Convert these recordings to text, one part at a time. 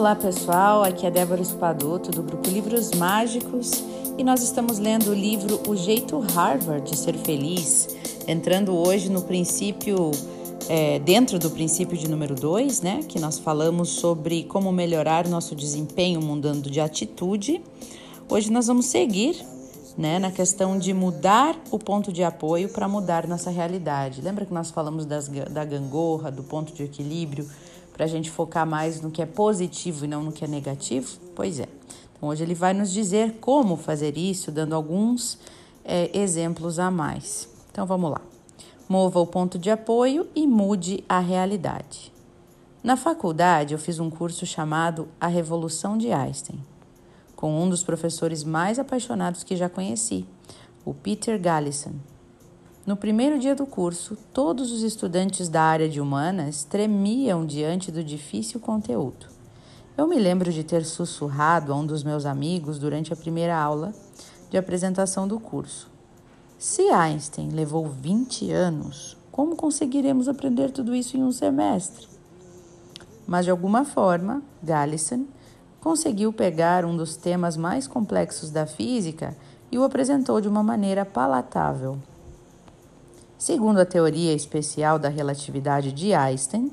Olá pessoal, aqui é Débora Espadoto do grupo Livros Mágicos e nós estamos lendo o livro O Jeito Harvard de Ser Feliz, entrando hoje no princípio, é, dentro do princípio de número 2, né, que nós falamos sobre como melhorar nosso desempenho mudando de atitude. Hoje nós vamos seguir né, na questão de mudar o ponto de apoio para mudar nossa realidade. Lembra que nós falamos das, da gangorra, do ponto de equilíbrio? para a gente focar mais no que é positivo e não no que é negativo? Pois é. Então, hoje ele vai nos dizer como fazer isso, dando alguns é, exemplos a mais. Então, vamos lá. Mova o ponto de apoio e mude a realidade. Na faculdade, eu fiz um curso chamado A Revolução de Einstein, com um dos professores mais apaixonados que já conheci, o Peter Gallison. No primeiro dia do curso, todos os estudantes da área de humanas tremiam diante do difícil conteúdo. Eu me lembro de ter sussurrado a um dos meus amigos durante a primeira aula de apresentação do curso. Se Einstein levou 20 anos, como conseguiremos aprender tudo isso em um semestre? Mas de alguma forma, Gallison conseguiu pegar um dos temas mais complexos da física e o apresentou de uma maneira palatável. Segundo a teoria especial da relatividade de Einstein,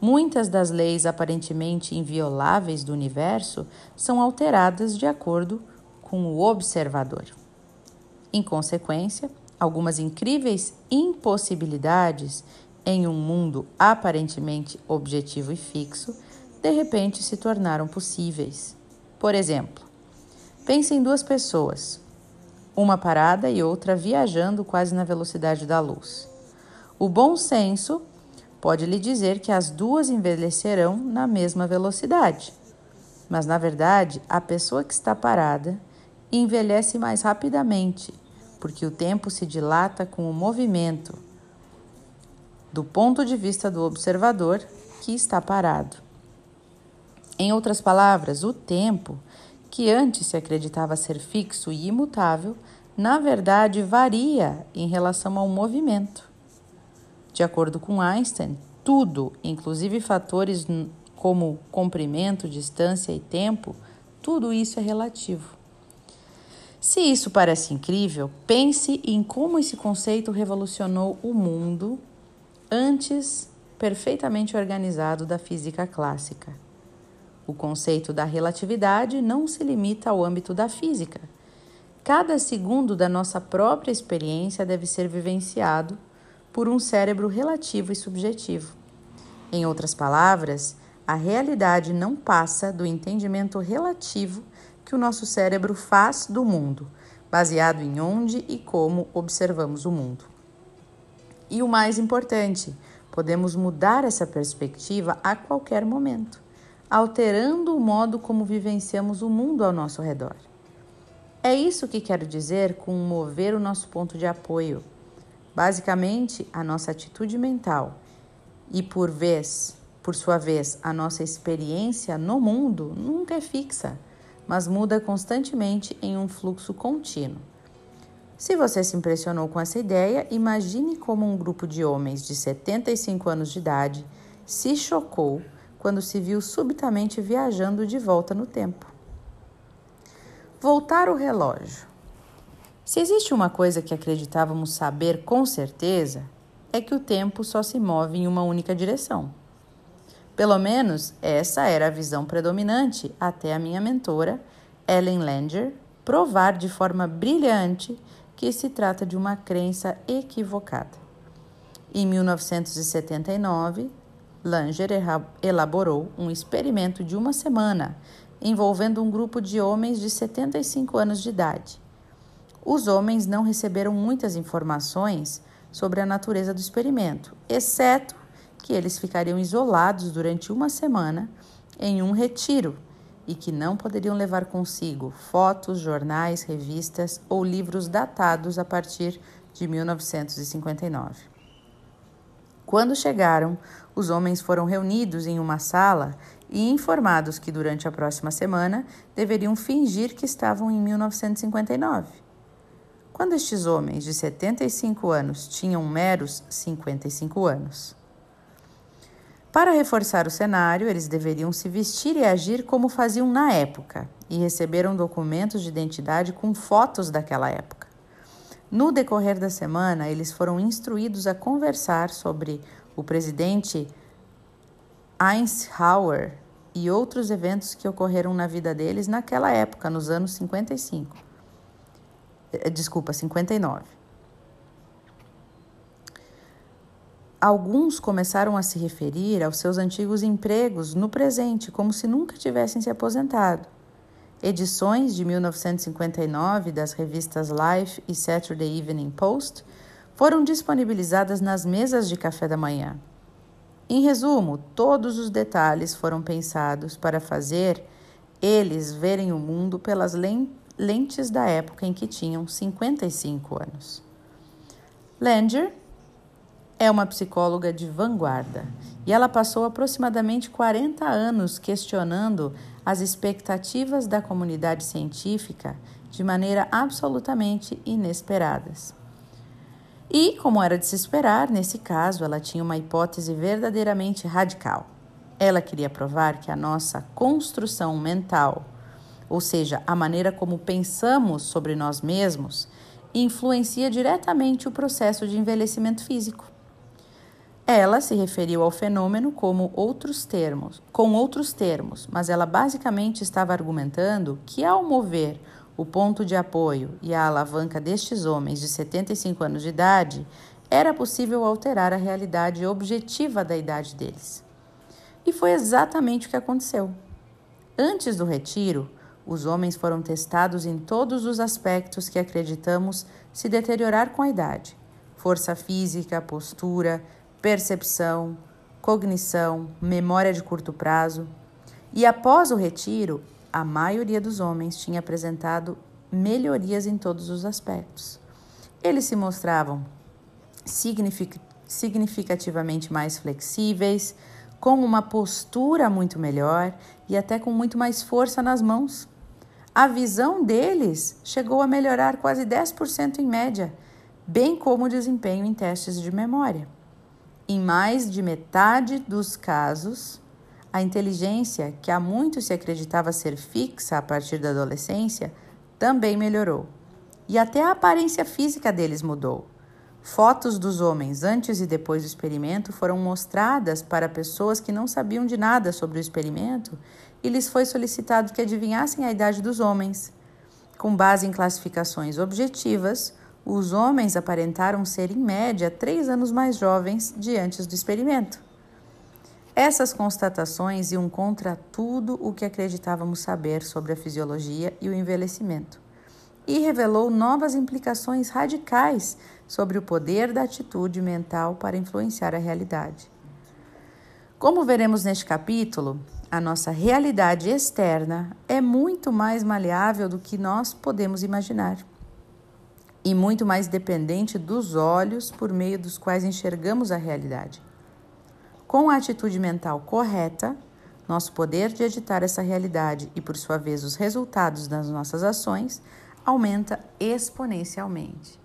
muitas das leis aparentemente invioláveis do universo são alteradas de acordo com o observador. Em consequência, algumas incríveis impossibilidades em um mundo aparentemente objetivo e fixo de repente se tornaram possíveis. Por exemplo, pense em duas pessoas, uma parada e outra viajando quase na velocidade da luz. O bom senso pode lhe dizer que as duas envelhecerão na mesma velocidade, mas na verdade a pessoa que está parada envelhece mais rapidamente, porque o tempo se dilata com o movimento do ponto de vista do observador que está parado. Em outras palavras, o tempo que antes se acreditava ser fixo e imutável, na verdade varia em relação ao movimento. De acordo com Einstein, tudo, inclusive fatores como comprimento, distância e tempo, tudo isso é relativo. Se isso parece incrível, pense em como esse conceito revolucionou o mundo antes perfeitamente organizado da física clássica. O conceito da relatividade não se limita ao âmbito da física. Cada segundo da nossa própria experiência deve ser vivenciado por um cérebro relativo e subjetivo. Em outras palavras, a realidade não passa do entendimento relativo que o nosso cérebro faz do mundo, baseado em onde e como observamos o mundo. E o mais importante, podemos mudar essa perspectiva a qualquer momento alterando o modo como vivenciamos o mundo ao nosso redor. É isso que quero dizer com mover o nosso ponto de apoio. Basicamente, a nossa atitude mental e por vez, por sua vez, a nossa experiência no mundo nunca é fixa, mas muda constantemente em um fluxo contínuo. Se você se impressionou com essa ideia, imagine como um grupo de homens de 75 anos de idade se chocou quando se viu subitamente viajando de volta no tempo. Voltar o relógio. Se existe uma coisa que acreditávamos saber com certeza, é que o tempo só se move em uma única direção. Pelo menos essa era a visão predominante até a minha mentora, Ellen Langer, provar de forma brilhante que se trata de uma crença equivocada. Em 1979, Langer elaborou um experimento de uma semana envolvendo um grupo de homens de 75 anos de idade. Os homens não receberam muitas informações sobre a natureza do experimento, exceto que eles ficariam isolados durante uma semana em um retiro e que não poderiam levar consigo fotos, jornais, revistas ou livros datados a partir de 1959. Quando chegaram, os homens foram reunidos em uma sala e informados que durante a próxima semana deveriam fingir que estavam em 1959. Quando estes homens de 75 anos tinham meros 55 anos. Para reforçar o cenário, eles deveriam se vestir e agir como faziam na época e receberam documentos de identidade com fotos daquela época. No decorrer da semana, eles foram instruídos a conversar sobre o presidente Eisenhower e outros eventos que ocorreram na vida deles naquela época, nos anos 55. Eh, desculpa, 59. Alguns começaram a se referir aos seus antigos empregos no presente, como se nunca tivessem se aposentado. Edições de 1959 das revistas Life e Saturday Evening Post foram disponibilizadas nas mesas de café da manhã. Em resumo, todos os detalhes foram pensados para fazer eles verem o mundo pelas lentes da época em que tinham 55 anos. Langer é uma psicóloga de vanguarda e ela passou aproximadamente 40 anos questionando as expectativas da comunidade científica de maneira absolutamente inesperadas. E, como era de se esperar, nesse caso ela tinha uma hipótese verdadeiramente radical. Ela queria provar que a nossa construção mental, ou seja, a maneira como pensamos sobre nós mesmos, influencia diretamente o processo de envelhecimento físico. Ela se referiu ao fenômeno como outros termos, com outros termos, mas ela basicamente estava argumentando que ao mover o ponto de apoio e a alavanca destes homens de 75 anos de idade, era possível alterar a realidade objetiva da idade deles. E foi exatamente o que aconteceu. Antes do retiro, os homens foram testados em todos os aspectos que acreditamos se deteriorar com a idade: força física, postura, percepção, cognição, memória de curto prazo. E após o retiro, a maioria dos homens tinha apresentado melhorias em todos os aspectos. Eles se mostravam signific significativamente mais flexíveis, com uma postura muito melhor e até com muito mais força nas mãos. A visão deles chegou a melhorar quase 10% em média, bem como o desempenho em testes de memória. Em mais de metade dos casos, a inteligência, que há muito se acreditava ser fixa a partir da adolescência, também melhorou. E até a aparência física deles mudou. Fotos dos homens antes e depois do experimento foram mostradas para pessoas que não sabiam de nada sobre o experimento e lhes foi solicitado que adivinhassem a idade dos homens. Com base em classificações objetivas, os homens aparentaram ser, em média, três anos mais jovens de antes do experimento. Essas constatações iam contra tudo o que acreditávamos saber sobre a fisiologia e o envelhecimento, e revelou novas implicações radicais sobre o poder da atitude mental para influenciar a realidade. Como veremos neste capítulo, a nossa realidade externa é muito mais maleável do que nós podemos imaginar e muito mais dependente dos olhos por meio dos quais enxergamos a realidade. Com a atitude mental correta, nosso poder de editar essa realidade e, por sua vez, os resultados das nossas ações aumenta exponencialmente.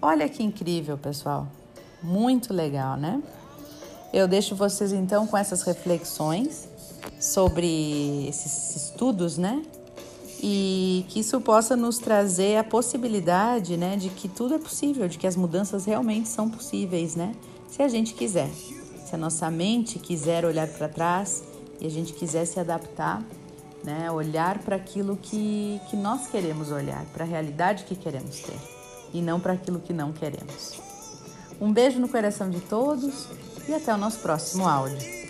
Olha que incrível, pessoal! Muito legal, né? Eu deixo vocês então com essas reflexões sobre esses estudos, né? E que isso possa nos trazer a possibilidade, né, de que tudo é possível, de que as mudanças realmente são possíveis, né, se a gente quiser, se a nossa mente quiser olhar para trás e a gente quiser se adaptar, né, olhar para aquilo que, que nós queremos olhar, para a realidade que queremos ter e não para aquilo que não queremos. Um beijo no coração de todos e até o nosso próximo áudio.